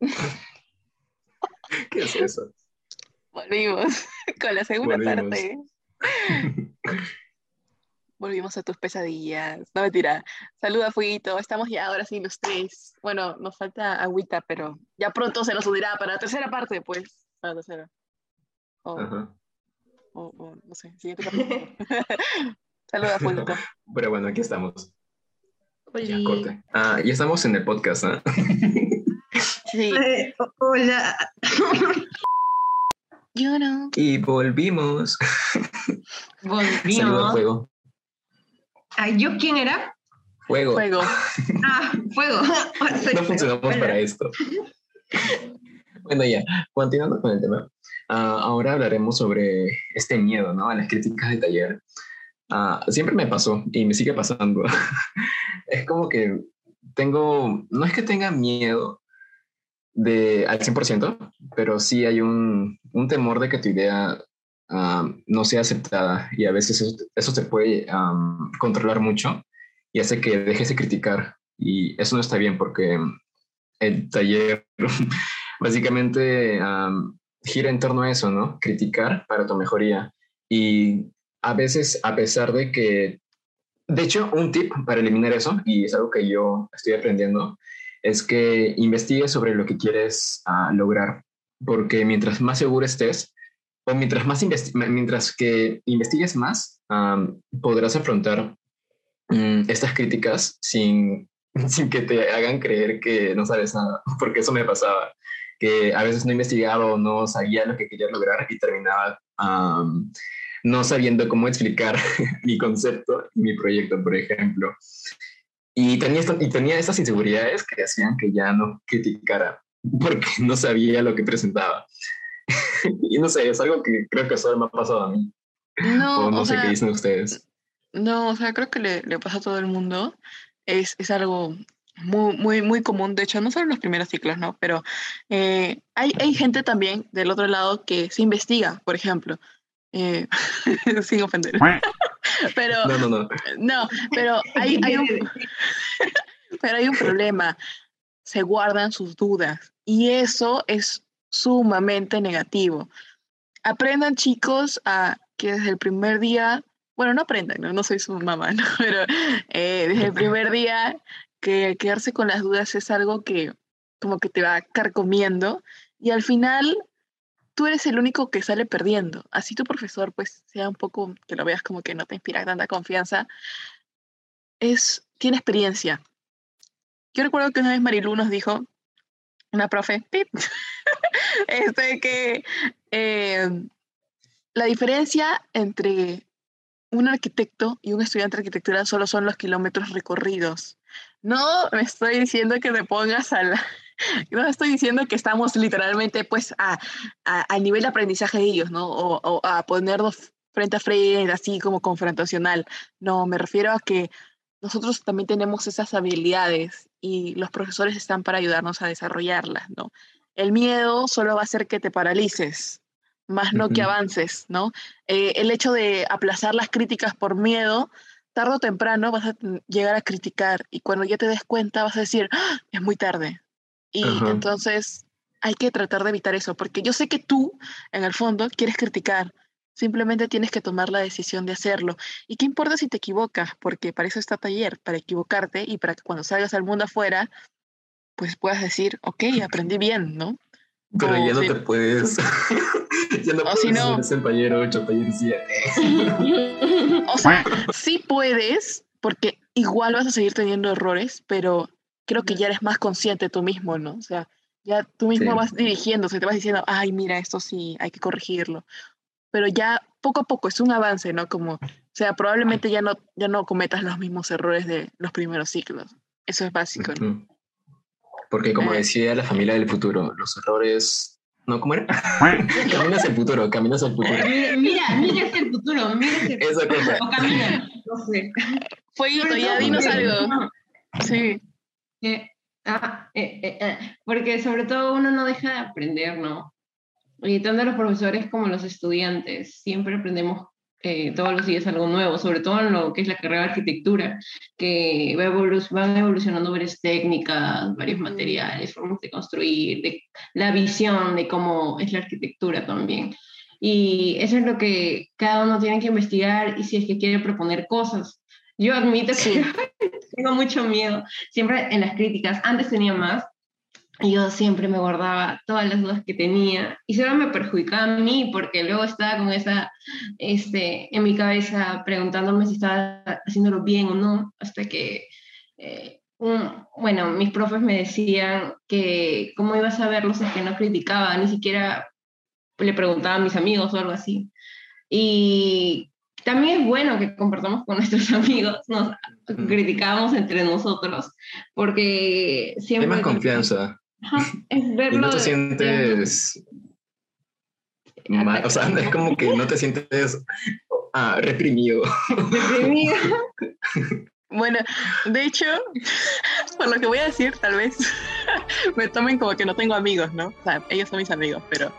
¿Qué es eso? Volvimos con la segunda parte. Volvimos a tus pesadillas. No mentira. Saluda, Fuiguito. Estamos ya ahora sí los tres. Bueno, nos falta agüita, pero ya pronto se nos unirá para la tercera parte, pues. Para la tercera. O, o, no sé, siguiente capítulo. Saluda, Fuiguito. Pero bueno, aquí estamos. Ya, corte. Ah, ya estamos en el podcast, ¿ah? Sí. hola. Yo no. Y volvimos. Volvimos. Saluda, Fuego. Ay, ¿Yo quién era? Fuego. Fuego. Ah, fuego. No funcionamos para esto. Bueno, ya, continuando con el tema. ah, ahora hablaremos sobre este miedo, ¿no? A las críticas de taller. Ah, siempre me pasó y me sigue pasando. es como que tengo, no es que tenga miedo de al 100%, pero sí hay un, un temor de que tu idea ah, no sea aceptada y a veces eso, eso puede controlar mucho y hace que dejes de criticar y eso no está bien porque el taller básicamente am, gira en torno a eso, ¿no? Criticar para tu mejoría y a veces a pesar de que, de hecho, un tip para eliminar eso y es algo que yo estoy aprendiendo es que investigues sobre lo que quieres ah, lograr, porque mientras más seguro estés, o mientras, más mientras que investigues más, am, podrás afrontar mm, estas críticas sin, sin que te hagan creer que no sabes nada, porque eso me pasaba, que a veces no investigaba o no sabía lo que quería lograr y terminaba am, no sabiendo cómo explicar mi concepto y mi proyecto, por ejemplo. Y tenía, esto- y tenía estas inseguridades que hacían que ya no criticara porque no sabía lo que presentaba. y no sé, es algo que creo que solo me ha pasado a mí. No, o no o sé sea, qué dicen ustedes. No, o sea, creo que le, le pasa a todo el mundo. Es, es algo muy, muy, muy común. De hecho, no solo en los primeros ciclos, ¿no? Pero eh, hay, hay gente también del otro lado que se investiga, por ejemplo. Eh, sin ofender. pero No, no, no. no, pero hay, hay un, pero hay un problema. Se guardan sus dudas y eso es sumamente negativo. Aprendan chicos a que desde el primer día, bueno, no aprendan, no, no soy su mamá, ¿no? pero eh, desde el primer día que quedarse con las dudas es algo que como que te va carcomiendo y al final tú eres el único que sale perdiendo. Así tu profesor pues sea un poco, que lo veas como que no te inspira tanta confianza, es, tiene experiencia. Yo recuerdo que una vez Marilu nos dijo, una profe, pip, este, que eh, la diferencia entre un arquitecto y un estudiante de arquitectura solo son los kilómetros recorridos. No me estoy diciendo que te pongas a la... No estoy diciendo que estamos literalmente pues a, a- al nivel de aprendizaje de ellos, ¿no? O, o a ponernos frente a frente, así como confrontacional. No, me refiero a que nosotros también tenemos esas habilidades y los profesores están para ayudarnos a desarrollarlas, ¿no? El miedo solo va a hacer que te paralices, más no que Ujú. avances, ¿no? Eh, el hecho de aplazar las críticas por miedo, tarde o temprano vas a llegar a criticar y cuando ya te des cuenta vas a decir, "Ah, es muy tarde. Y Ajá. entonces hay que tratar de evitar eso, porque yo sé que tú, en el fondo, quieres criticar, simplemente tienes que tomar la decisión de hacerlo. ¿Y qué importa si te equivocas? Porque para eso está taller, para equivocarte y para que cuando salgas al mundo afuera, pues puedas decir, ok, aprendí bien, ¿no? Pero O ya no si- te puedes. ya no O puedes si no- ser taller 8, taller 7. O sea, sí puedes, porque igual vas a seguir teniendo errores, pero creo que ya eres más consciente tú mismo, ¿no? O sea, ya tú mismo Sí. vas dirigiéndose, te vas diciendo, ay, mira, esto sí, hay que corregirlo. Pero ya poco a poco es un avance, ¿no? Como, o sea, probablemente ya no, ya no cometas los mismos errores de los primeros ciclos. Eso es básico, ¿no? Porque como Eh. decía la familia del futuro, los errores... No, ¿cómo era? caminas al futuro, caminas al futuro. Mira, mira, mira hacia el futuro, mira hacia el Esa cosa. O camina, no sé. Sobre ya dinos algo. no, Sí, ah, eh, eh, eh, porque sobre todo uno no deja de aprender, ¿no? Y tanto los profesores como los estudiantes, siempre aprendemos eh, todos los días algo nuevo, sobre todo en lo que es la carrera de arquitectura, que va van evolucionando varias técnicas, varios materiales, formas de construir, de la visión de cómo es la arquitectura también. Y eso es lo que cada uno tiene que investigar y si es que quiere proponer cosas. Yo admito que tengo mucho miedo, siempre en las críticas, antes tenía más, yo siempre me guardaba todas las dudas que tenía y solo me perjudicaba a mí porque luego estaba con esa, este, en mi cabeza preguntándome si estaba haciéndolo bien o no, hasta que, eh, bueno, mis profes me decían que cómo iba a saberlo si es que no criticaba, ni siquiera le preguntaba a mis amigos o algo así. Y también es bueno que compartamos con nuestros amigos, nos criticamos entre nosotros, porque siempre... Hay más confianza. y no te sientes mal, o sea, es como que no te sientes ah, reprimido. Reprimido. Bueno, de hecho, por lo que voy a decir, tal vez me tomen como que no tengo amigos, ¿no? O sea, ellos son mis amigos, pero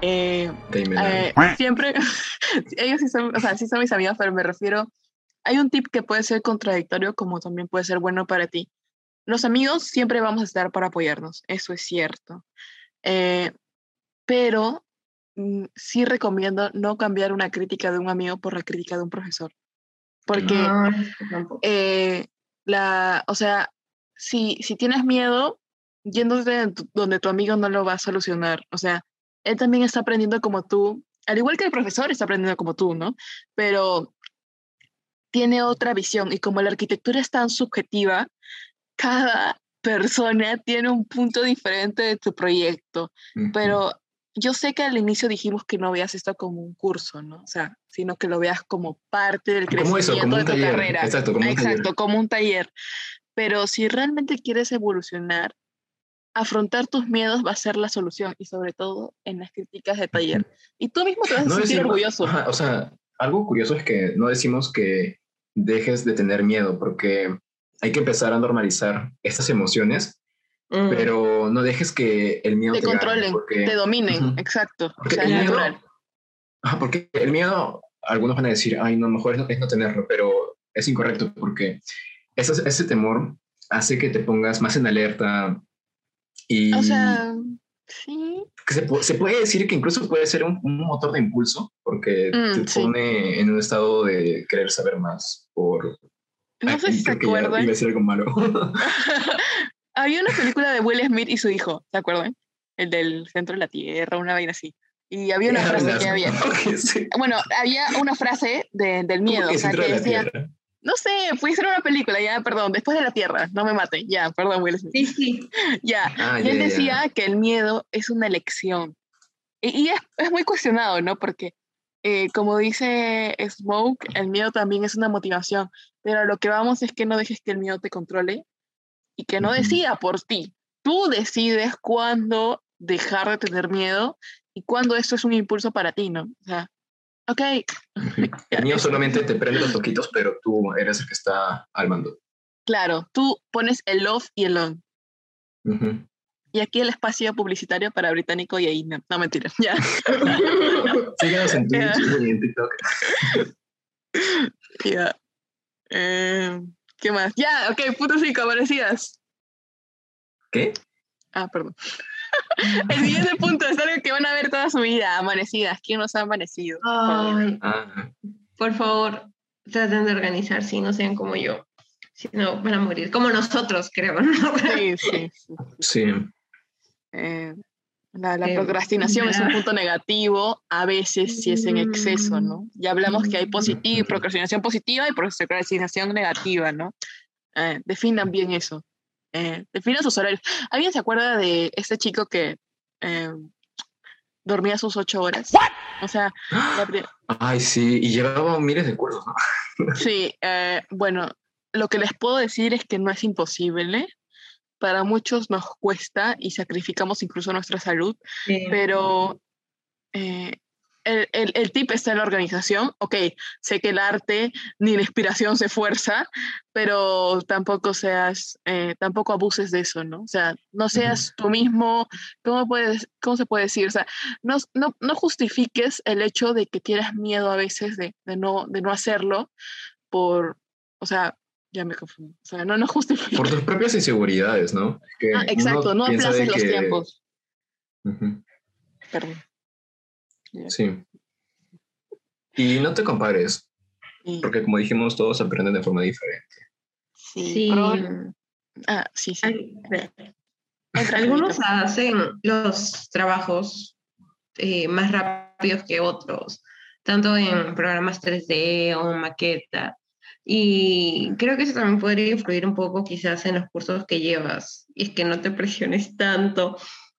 eh, eh, siempre, ellos sí son, o sea, sí son mis amigos, pero me refiero, hay un tip que puede ser contradictorio como también puede ser bueno para ti. Los amigos siempre vamos a estar para apoyarnos, eso es cierto. Eh, pero mm, sí recomiendo no cambiar una crítica de un amigo por la crítica de un profesor. Porque, eh, la, o sea, si, si tienes miedo, yéndote donde tu amigo no lo va a solucionar. O sea, él también está aprendiendo como tú, al igual que el profesor está aprendiendo como tú, ¿no? Pero tiene otra visión y como la arquitectura es tan subjetiva, cada persona tiene un punto diferente de tu proyecto, pero yo sé que al inicio dijimos que no veas esto como un curso, ¿no? O sea, sino que lo veas como parte del crecimiento de tu carrera. Exacto, como un Exacto, taller. como un taller. Pero si realmente quieres evolucionar, afrontar tus miedos va a ser la solución y sobre todo en las críticas de taller. Y tú mismo te vas a sentir orgulloso. o sea, algo curioso es que no decimos que dejes de tener miedo, porque hay que empezar a normalizar estas emociones, mm. pero no dejes que el miedo te, controlen, te dominen, exacto. Porque, el miedo, porque el miedo, algunos van a decir, ay, no, mejor es no, tenerlo, pero es incorrecto porque ese, ese temor hace que te pongas más en alerta y... O sea, sí. Se, se, puede decir que incluso puede ser un, motor de impulso porque mm, te pone en un estado de querer saber más por no sé si se acuerdan. Iba a decir algo malo. Había una película de Will Smith y su hijo, ¿se acuerdan? El del centro de la tierra, una vaina así. Y había una frase que había. Bueno, había una frase de, del miedo, o sea, que decía. No sé, puede ser una película, ya, perdón, después de la Tierra, no me mate, ya, perdón, Will Smith. Sí, sí. ya, ah, y él decía que el miedo es una elección. Y, es, es, muy cuestionado, ¿no? Porque, eh, como dice Smoke, el miedo también es una motivación. Pero lo que vamos es que no dejes que el miedo te controle y que no decida por ti. Tú decides cuándo dejar de tener miedo y cuándo esto es un impulso para ti, ¿no? O sea, ok. El miedo solamente te prende los toquitos, pero tú eres el que está al mando. Claro, tú pones el off y el on. Y aquí el espacio publicitario para británico y ahí no, no mentira, ya. Síguenos en Twitch y en TikTok. Ya. Eh, ¿Qué más? Ya, ok, punto cinco, amanecidas. ¿Qué? Ah, perdón. El siguiente punto es algo que van a ver toda su vida, amanecidas. ¿Quién nos ha amanecido? Ah. por favor, traten de organizar, si no sean como yo. Si no, van a morir. Como nosotros, creo, ¿no? Sí, sí. Sí. Eh, la, eh, procrastinación es un punto negativo, a veces si es en exceso, ¿no? Ya hablamos que hay positiva, procrastinación positiva y procrastinación negativa, ¿no? Eh, definan bien eso. Eh, definan sus horarios. ¿Alguien se acuerda de este chico que dormía sus ocho horas? O sea, Ay, sí, y llevaba miles de cursos, ¿no? sí, bueno, lo que les puedo decir es que no es imposible, para muchos nos cuesta y sacrificamos incluso nuestra salud, pero eh, el, el, el, tip está en la organización. Ok, sé que el arte ni la inspiración se fuerza, pero tampoco seas, eh, tampoco abuses de eso, ¿no? O sea, no seas tú mismo, ¿cómo, puedes, ¿cómo se puede decir? O sea, no, no, no justifiques el hecho de que tienes miedo a veces de, de, no, de no hacerlo por, o sea, ya me confundo. O sea, no, no justifiques. Por tus propias inseguridades, ¿no? Que ah, exacto, no aplaces los que... tiempos. Uh -huh. Perdón. Sí. Y no te compares, sí. porque como dijimos, todos aprenden de forma diferente. Sí. sí. Pero... Ah, sí, sí. Algunos hacen los trabajos eh, más rápidos que otros, tanto en programas 3D o maqueta. Y creo que eso también podría influir un poco quizás en los cursos que llevas. Y es que no te presiones tanto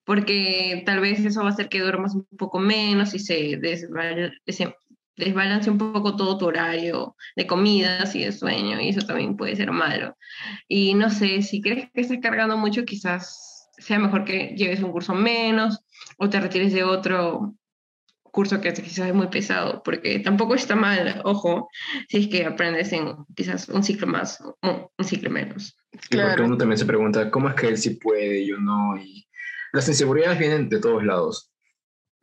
porque tal vez eso va a hacer que duermas un poco menos y se desbalance un poco todo tu horario de comidas y de sueño, y eso también puede ser malo. Y no sé, si crees que estás cargando mucho, quizás sea mejor que lleves un curso menos o te retires de otro curso que quizás es muy pesado, porque tampoco está mal, ojo, si es que aprendes en quizás un ciclo más o un ciclo menos. Claro. porque uno también se pregunta, ¿cómo es que él sí puede y yo no? Y las inseguridades vienen de todos lados.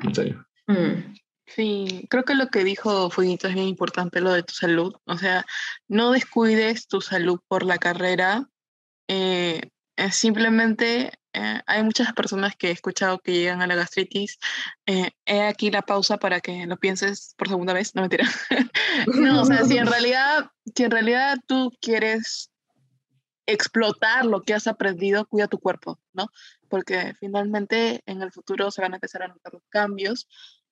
En serio. Mm. Sí, creo que lo que dijo Fueguito es bien importante, lo de tu salud. O sea, no descuides tu salud por la carrera. Eh, simplemente eh, hay muchas personas que he escuchado que llegan a la gastritis. Eh, he aquí la pausa para que lo pienses por segunda vez. No mentira. no, o sea, si en realidad, si en realidad tú quieres explotar lo que has aprendido, cuida tu cuerpo, ¿no? Porque finalmente en el futuro se van a empezar a notar los cambios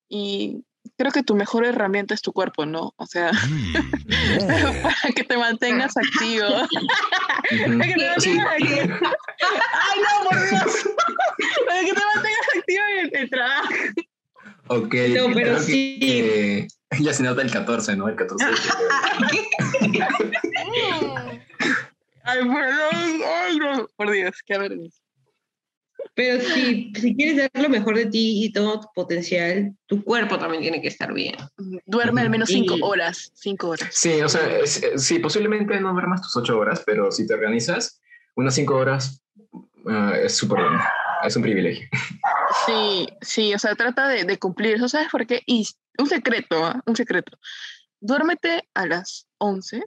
y creo que tu mejor herramienta es tu cuerpo, ¿no? O sea, mm, para que te mantengas activo. para que te mantengas activo. Ay, no, por Dios. para que te mantengas activo en el, trabajo. Ok, no, pero sí. Que, ya se nota el 14, ¿no? El 14 Ay, perdón, ay, no, por Dios, qué vergüenza. Pero si, si quieres dar lo mejor de ti y todo tu potencial, tu cuerpo también tiene que estar bien. Duerme al menos cinco horas, cinco horas. Sí, o sea, es, sí, posiblemente no duermas tus ocho horas, pero si te organizas, unas cinco horas uh, es súper bueno, es un privilegio. Sí, sí, o sea, trata de, de cumplir eso, ¿sabes por qué? Y un secreto, ¿eh? un secreto. Duérmete a las 11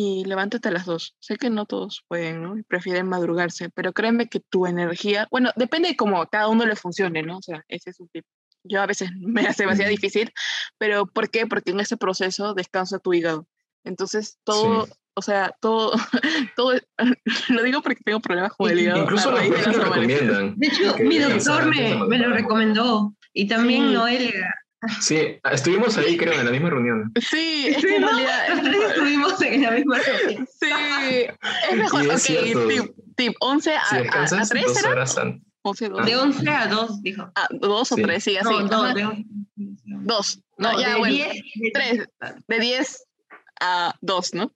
y levántate a las dos. Sé que no todos pueden, ¿no? Prefieren madrugarse, pero créeme que tu energía, bueno, depende de cómo cada uno le funcione, ¿no? O sea, ese es un tip. Yo a veces me hace demasiado difícil, pero ¿por qué? Porque en ese proceso descansa tu hígado. Entonces, todo, sí. o sea, todo, todo, lo digo porque tengo problemas con el hígado. Incluso los médicos lo recomiendan. De hecho, mi doctor me, me, lo recomendó y también sí. Noelia. Sí, estuvimos ahí, creo, en la misma reunión. Sí, es que en realidad. estuvimos en la misma reunión. Sí, es mejor. Ok, cierto. tip, tip 11 a, Si a, a descansas 3 dos ¿será? horas antes. 11, 2. De 11 a 2, dijo. Ah, 2 o Sí. 3, sí, así. No, Ajá. de 11. 2. No, No, ya, de bueno. 10. 3. De 10 a 2, ¿no?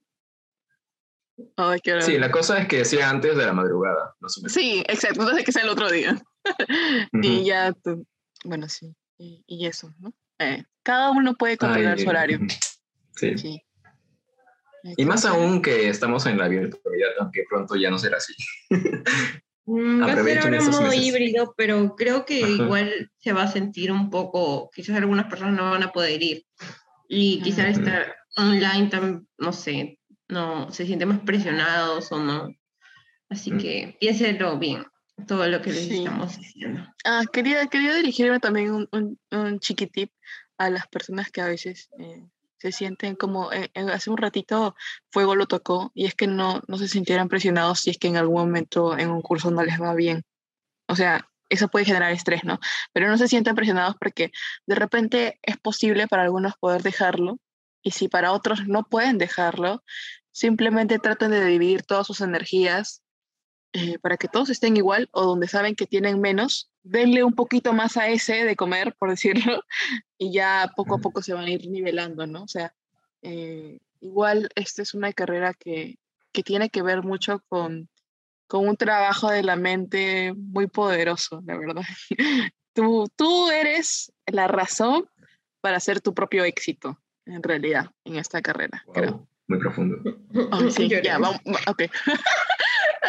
Ay, qué Sí, la cosa es que sea antes de la madrugada. Sí, exacto. Entonces que sea el otro día. Y ya, tú- bueno, sí. Y, y eso, ¿no? Eh, cada uno puede controlar Ay, su horario. Sí. Sí. Y más aún que estamos en la virtualidad, aunque pronto ya no será así. Mm, Va a ser ahora modo meses. híbrido, pero creo que Ajá. igual se va a sentir un poco, quizás algunas personas no van a poder ir. Y quizás estar online, tam- no sé, no se sienten más presionados o no. Así Mm. que piénsenlo bien, todo lo que les Sí. estamos diciendo. Ah, quería, quería dirigirme también un, un, un chiquitip a las personas que a veces eh, se sienten como, eh, eh, hace un ratito Fuego lo tocó, y es que no, no se sintieran presionados si es que en algún momento en un curso no les va bien. O sea, eso puede generar estrés, ¿no? Pero no se sientan presionados porque de repente es posible para algunos poder dejarlo, y si para otros no pueden dejarlo, simplemente traten de dividir todas sus energías eh, para que todos estén igual o donde saben que tienen menos, denle un poquito más a ese de comer, por decirlo, y ya poco a poco se van a ir nivelando, ¿no? O sea, eh, igual esta es una carrera que, que tiene que ver mucho con, con un trabajo de la mente muy poderoso, la verdad. Tú, tú eres la razón para hacer tu propio éxito, en realidad, en esta carrera, Wow, creo. Muy profundo. Oh, sí, ya, vamos, ok.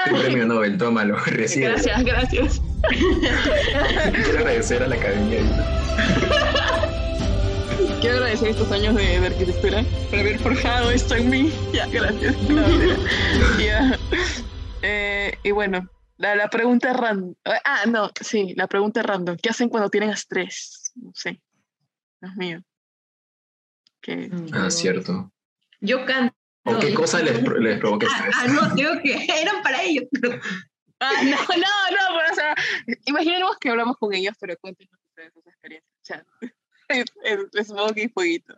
Tu premio Nobel, tómalo, recibe. Gracias, gracias. Quiero agradecer a la academia. Quiero agradecer estos años de, de arquitectura por haber forjado esto en mí. Ya, gracias. No. Ya. Eh, y bueno, la, la pregunta random. Ah, no, sí, la pregunta random. ¿Qué hacen cuando tienen estrés? No sé. Dios mío. ¿Qué? Ah, cierto. Yo canto. ¿O qué cosa les, les provoca Ah, estrés? ah, no, digo que eran para ellos. pero- Ah, no, no, no, pero, o sea, imaginemos que hablamos con ellos, pero cuéntenos ustedes sus experiencias. O sea, es, y fueguito.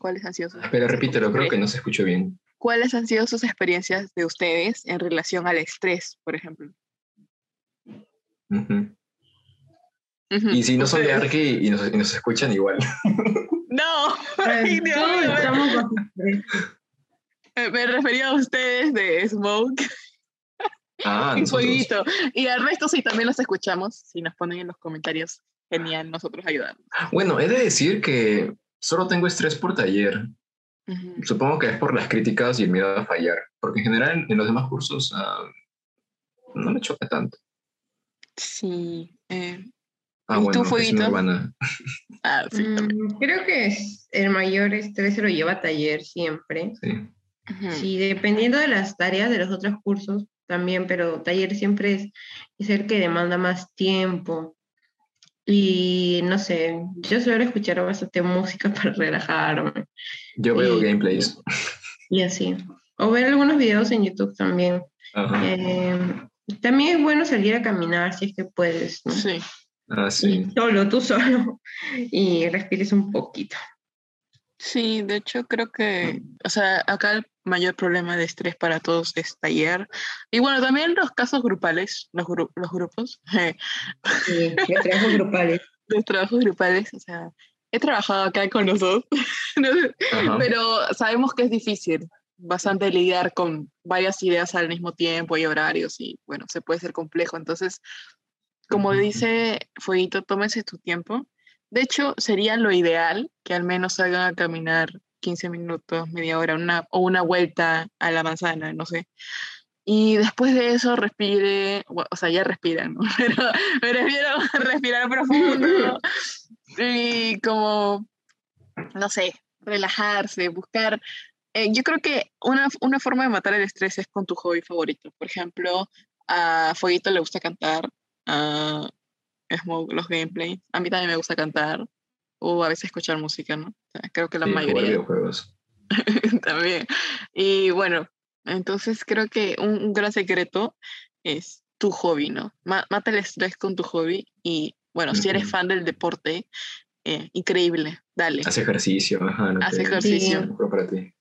¿Cuáles han sido sus Pero repítelo, creo experiencias? que no se escuchó bien. ¿Cuáles han sido sus experiencias de ustedes en relación al estrés, por ejemplo? Y si no son de. Arqui y nos, y nos escuchan igual. No, ay, Dios Todos mío, me- refería a ustedes de Smoke Ah, y. Fueguito. Y al resto, si también los escuchamos, si nos ponen en los comentarios, genial, nosotros ayudamos. Bueno, he de decir que solo tengo estrés por taller. Supongo que es por las críticas y el miedo a fallar. Porque en general en los demás cursos ah, no me choca tanto. Sí. eh, Ah, ¿Y tú, bueno, Fueguito? ah, sí. Mm, Creo que es- el mayor estrés se lo lleva a taller siempre. Sí. Sí, dependiendo de las tareas de los otros cursos también, pero taller siempre es, es el que demanda más tiempo. Y no sé, yo suelo escuchar bastante música para relajarme Yo veo Y- gameplays. y así. O ver algunos videos en YouTube también. Ajá. Eh, también es bueno salir a caminar si es que puedes, ¿no? Sí. Ah, sí. solo, tú solo, y respires un poquito. Sí, de hecho creo que, o sea, acá el mayor problema de estrés para todos es taller. Y bueno, también los casos grupales, los, gru- los grupos, Sí, los trabajos grupales. los trabajos grupales, o sea, he trabajado acá con sé, Ajá. pero sabemos que es difícil bastante lidiar con varias ideas al mismo tiempo y horarios y bueno, se puede ser complejo. Entonces, como dice Fueguito, tómese tu tiempo. De hecho, sería lo ideal que al menos salgan a caminar 15 minutos, media hora, una, o una vuelta a la manzana, no sé. Y después de eso respire, o sea, ya respiran, ¿no? Pero me refiero a respirar profundo y como, no sé, relajarse, buscar. eh, yo creo que una, una forma de matar el estrés es con tu hobby favorito. Por ejemplo, a Fueguito le gusta cantar, a Smoke los gameplays. A mí también me gusta cantar o a veces escuchar música, ¿no? O sea, creo que la Sí, mayoría videojuegos. también. Y bueno, entonces creo que un, un gran secreto es tu hobby, ¿no? Ma- mata el estrés con tu hobby y bueno, si eres fan del deporte, eh, increíble, dale. Hace ejercicio. Ajá, no Haz te- ejercicio. Sí. para ti.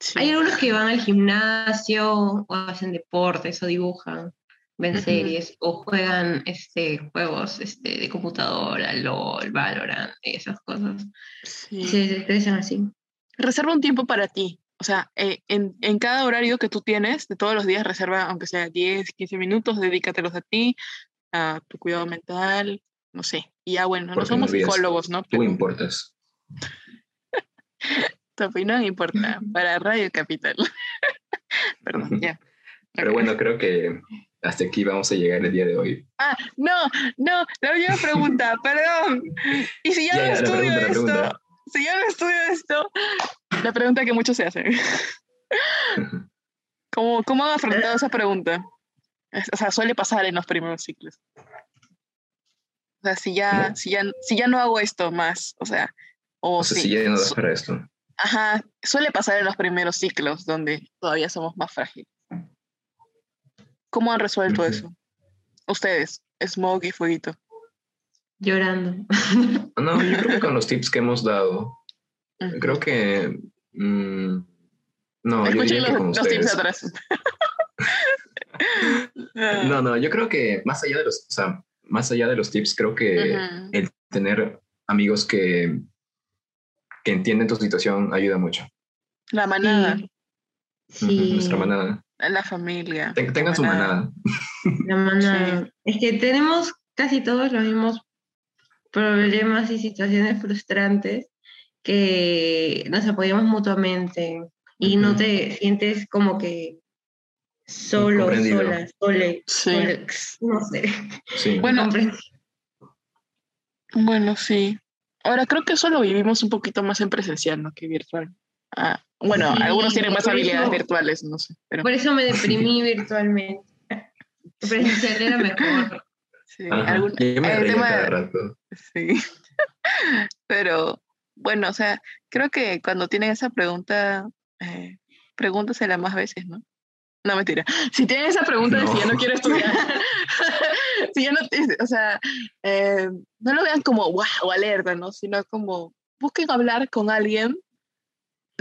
Sí. Hay algunos que van al gimnasio o hacen deportes o dibujan, ven series o juegan este, juegos este, de computadora, LOL, Valorant, esas cosas. Sí. Se desestresan así. Reserva un tiempo para ti. O sea, eh, en, en cada horario que tú tienes, de todos los días, reserva, aunque sea 10, 15 minutos, dedícatelos a ti, a tu cuidado mental, no sé. Y ya bueno, no Porque no somos psicólogos, ¿no? Tú importas. tu opinión importa para Radio Capital. Perdón, ya. Pero bueno, creo que hasta aquí vamos a llegar el día de hoy. Ah, no, no, la última pregunta, perdón. Y si ya, Ya, no ya, estudio pregunta, esto, si ya no estudio esto, la pregunta que muchos se hacen. ¿Cómo, cómo han afrontado esa pregunta? O sea, suele pasar en los primeros ciclos. O sea, si ya, ¿Cómo? si ya, si ya no hago esto más, o sea, o, O sea, si, si ya no das para esto. ajá, suele pasar en los primeros ciclos donde todavía somos más frágiles. ¿Cómo han resuelto eso? Ustedes, Smoke y Fueguito. Llorando. No, yo creo que con los tips que hemos dado, creo que... mm, no, yo Escuchen diría que los, con los tips atrás. No, no, yo creo que más allá de los, o sea, más allá de los tips, creo que el tener amigos que, que entienden tu situación ayuda mucho. La manada, Sí, Nuestra manada. La familia. Ten- tengan su manada. la manada. Es que tenemos casi todos los mismos problemas y situaciones frustrantes que nos apoyamos mutuamente y no te sientes como que solo, sola, sole, no sé. Bueno, bueno, sí. Ahora creo que eso lo vivimos un poquito más en presencial, ¿no? Que virtual. Ah, bueno, algunos tienen más habilidades virtuales, no sé. Pero... Por eso me deprimí virtualmente. Presencial era mejor. Sí, algún, el tema, Sí. Pero bueno, o sea, creo que cuando tienen esa pregunta, eh, pregúntasela más veces, ¿no? No, mentira. Si tienen esa pregunta de si ya no quiero estudiar, si ya no, o sea, eh, no lo vean como wow, alerta, ¿no? Sino como busquen hablar con alguien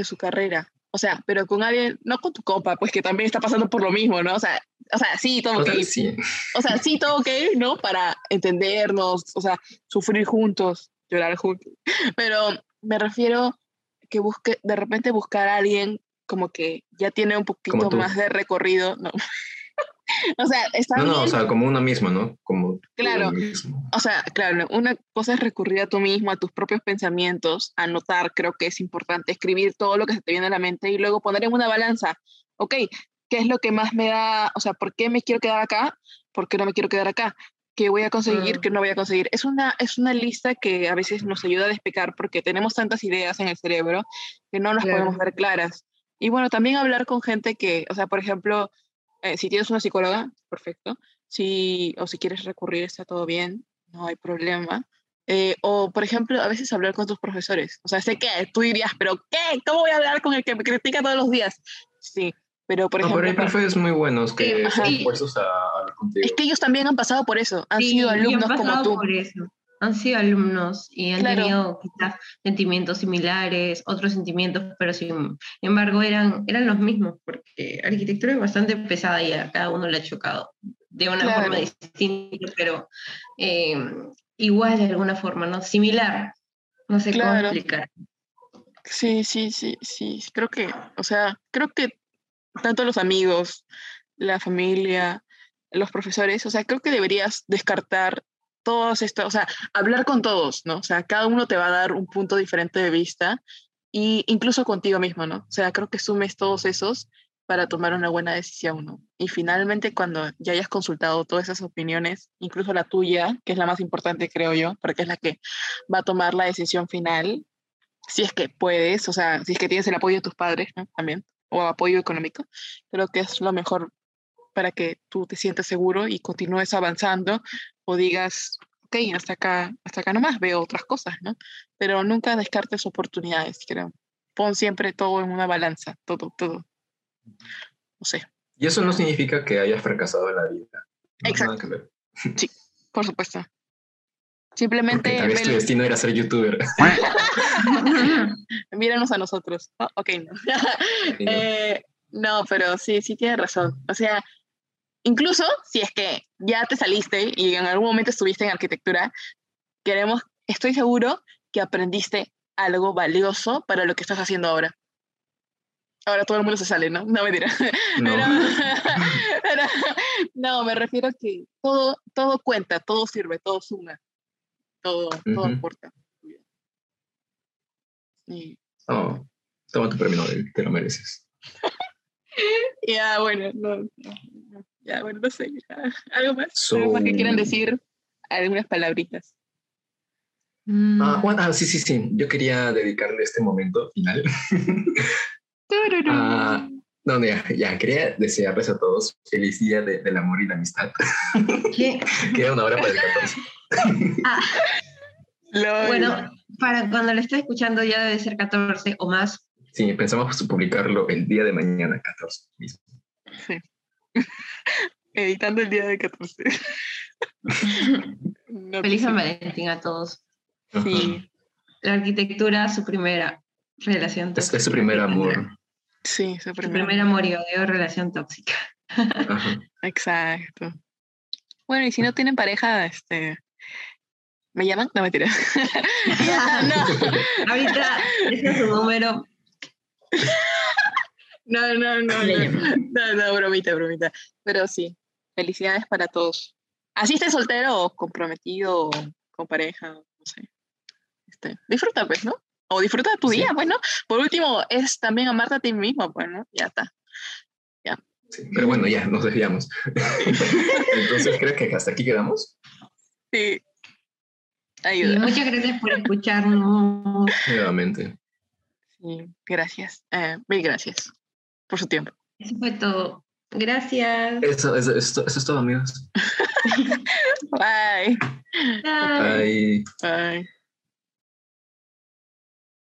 de su carrera. O sea, pero con alguien, no con tu copa, pues que también está pasando por lo mismo, ¿no? O sea, o sea sí, todo ok. Sí. O sea, sí, todo ok, ¿no? Para entendernos, o sea, sufrir juntos, llorar juntos. Pero me refiero que busque, de repente buscar a alguien como que ya tiene un poquito más de recorrido, ¿no? o sea, está no, bien. No, o sea, como uno mismo, ¿no? Como claro. O sea, claro, una cosa es recurrir a tú mismo, a tus propios pensamientos, anotar, creo que es importante, escribir todo lo que se te viene a la mente y luego poner en una balanza, ok, ¿qué es lo que más me da, o sea, por qué me quiero quedar acá? ¿Por qué no me quiero quedar acá? ¿Qué voy a conseguir? ¿Qué no voy a conseguir? Es una, es una lista que a veces nos ayuda a despecar porque tenemos tantas ideas en el cerebro que no las podemos ver claras. Y bueno, también hablar con gente que, o sea, por ejemplo, eh, si tienes una psicóloga, perfecto. Si, o si quieres recurrir, está todo bien, no hay problema. Eh, o, por ejemplo, a veces hablar con tus profesores. O sea, sé que tú dirías, pero ¿qué? ¿Cómo voy a hablar con el que me critica todos los días? Sí, pero por ejemplo... pero hay profesores muy buenos que están dispuestos a hablar contigo. Es que ellos también han pasado por eso, han sido alumnos como tú. Por eso han sido alumnos y han tenido quizás sentimientos similares, otros sentimientos, pero sin embargo eran, eran los mismos, porque arquitectura es bastante pesada y a cada uno le ha chocado de una forma distinta, pero eh, igual de alguna forma, ¿no? Similar, no sé cómo explicar. Sí, sí, sí, sí, creo que, o sea, creo que tanto los amigos, la familia, los profesores, o sea, creo que deberías descartar todos estos, o sea, hablar con todos, ¿no? O sea, cada uno te va a dar un punto diferente de vista y incluso contigo mismo, ¿no? O sea, creo que sumes todos esos para tomar una buena decisión, ¿no? Y finalmente, cuando ya hayas consultado todas esas opiniones, incluso la tuya, que es la más importante, creo yo, porque es la que va a tomar la decisión final, si es que puedes, o sea, si es que tienes el apoyo de tus padres, ¿no? También, o apoyo económico, creo que es lo mejor para que tú te sientas seguro y continúes avanzando o digas, ok, hasta acá, hasta acá nomás veo otras cosas, ¿no? Pero nunca descartes oportunidades, creo. Pon siempre todo en una balanza, todo, todo. No sé. Y eso no significa que hayas fracasado en la vida. Exacto. Sí, por supuesto. Simplemente. Porque tu destino era ser youtuber. Míranos a nosotros. ok, no. Eh, no, pero sí, sí tiene razón. O sea, incluso si es que ya te saliste y en algún momento estuviste en arquitectura, queremos, estoy seguro que aprendiste algo valioso para lo que estás haciendo ahora. Ahora todo el mundo se sale, ¿no? No me dirá. No. no, me refiero a que todo, todo cuenta, todo sirve, todo suma, todo, todo aporta. Oh, toma tu premio, te lo mereces. ya, bueno, no, ya, bueno, no sé. ¿Algo más? ¿Algo más que quieran decir? Algunas palabritas. Ah, bueno, ah, sí, sí, sí. Yo quería dedicarle este momento final. ah, no, ya, ya, quería desearles a todos feliz día del amor y la amistad. ¿Qué? Queda una hora para el 14. ah. Bueno, para cuando lo esté escuchando ya debe ser 14 o más. Sí, pensamos publicarlo el día de mañana, 14 mismo. Sí. Editando el día de 14. Feliz San Valentín a todos. Sí. La arquitectura, su primera relación tóxica. Es, su primer amor. Sí, su primer, amor y odio, relación tóxica. Exacto. Bueno, y si no tienen pareja, este. ¿Me llaman? No, mentira. no. Ahorita, ese es su número. No, no, no, no, no, bromita, bromita. Pero sí, felicidades para todos. Así estés soltero o comprometido o con pareja, no sé. Este, disfruta, pues, ¿no? O disfruta de tu día, bueno. Por último, es también amarte a ti mismo, pues, ¿no? Ya está. Ya. Sí, pero bueno, ya, nos desviamos. Entonces, ¿crees que hasta aquí quedamos? Sí. Ayuda. muchas gracias por escucharnos. Nuevamente. Sí, gracias. Eh, mil gracias por su tiempo. Eso fue todo. Gracias. Eso, eso, eso, eso es todo, amigos. Bye. Bye. Bye.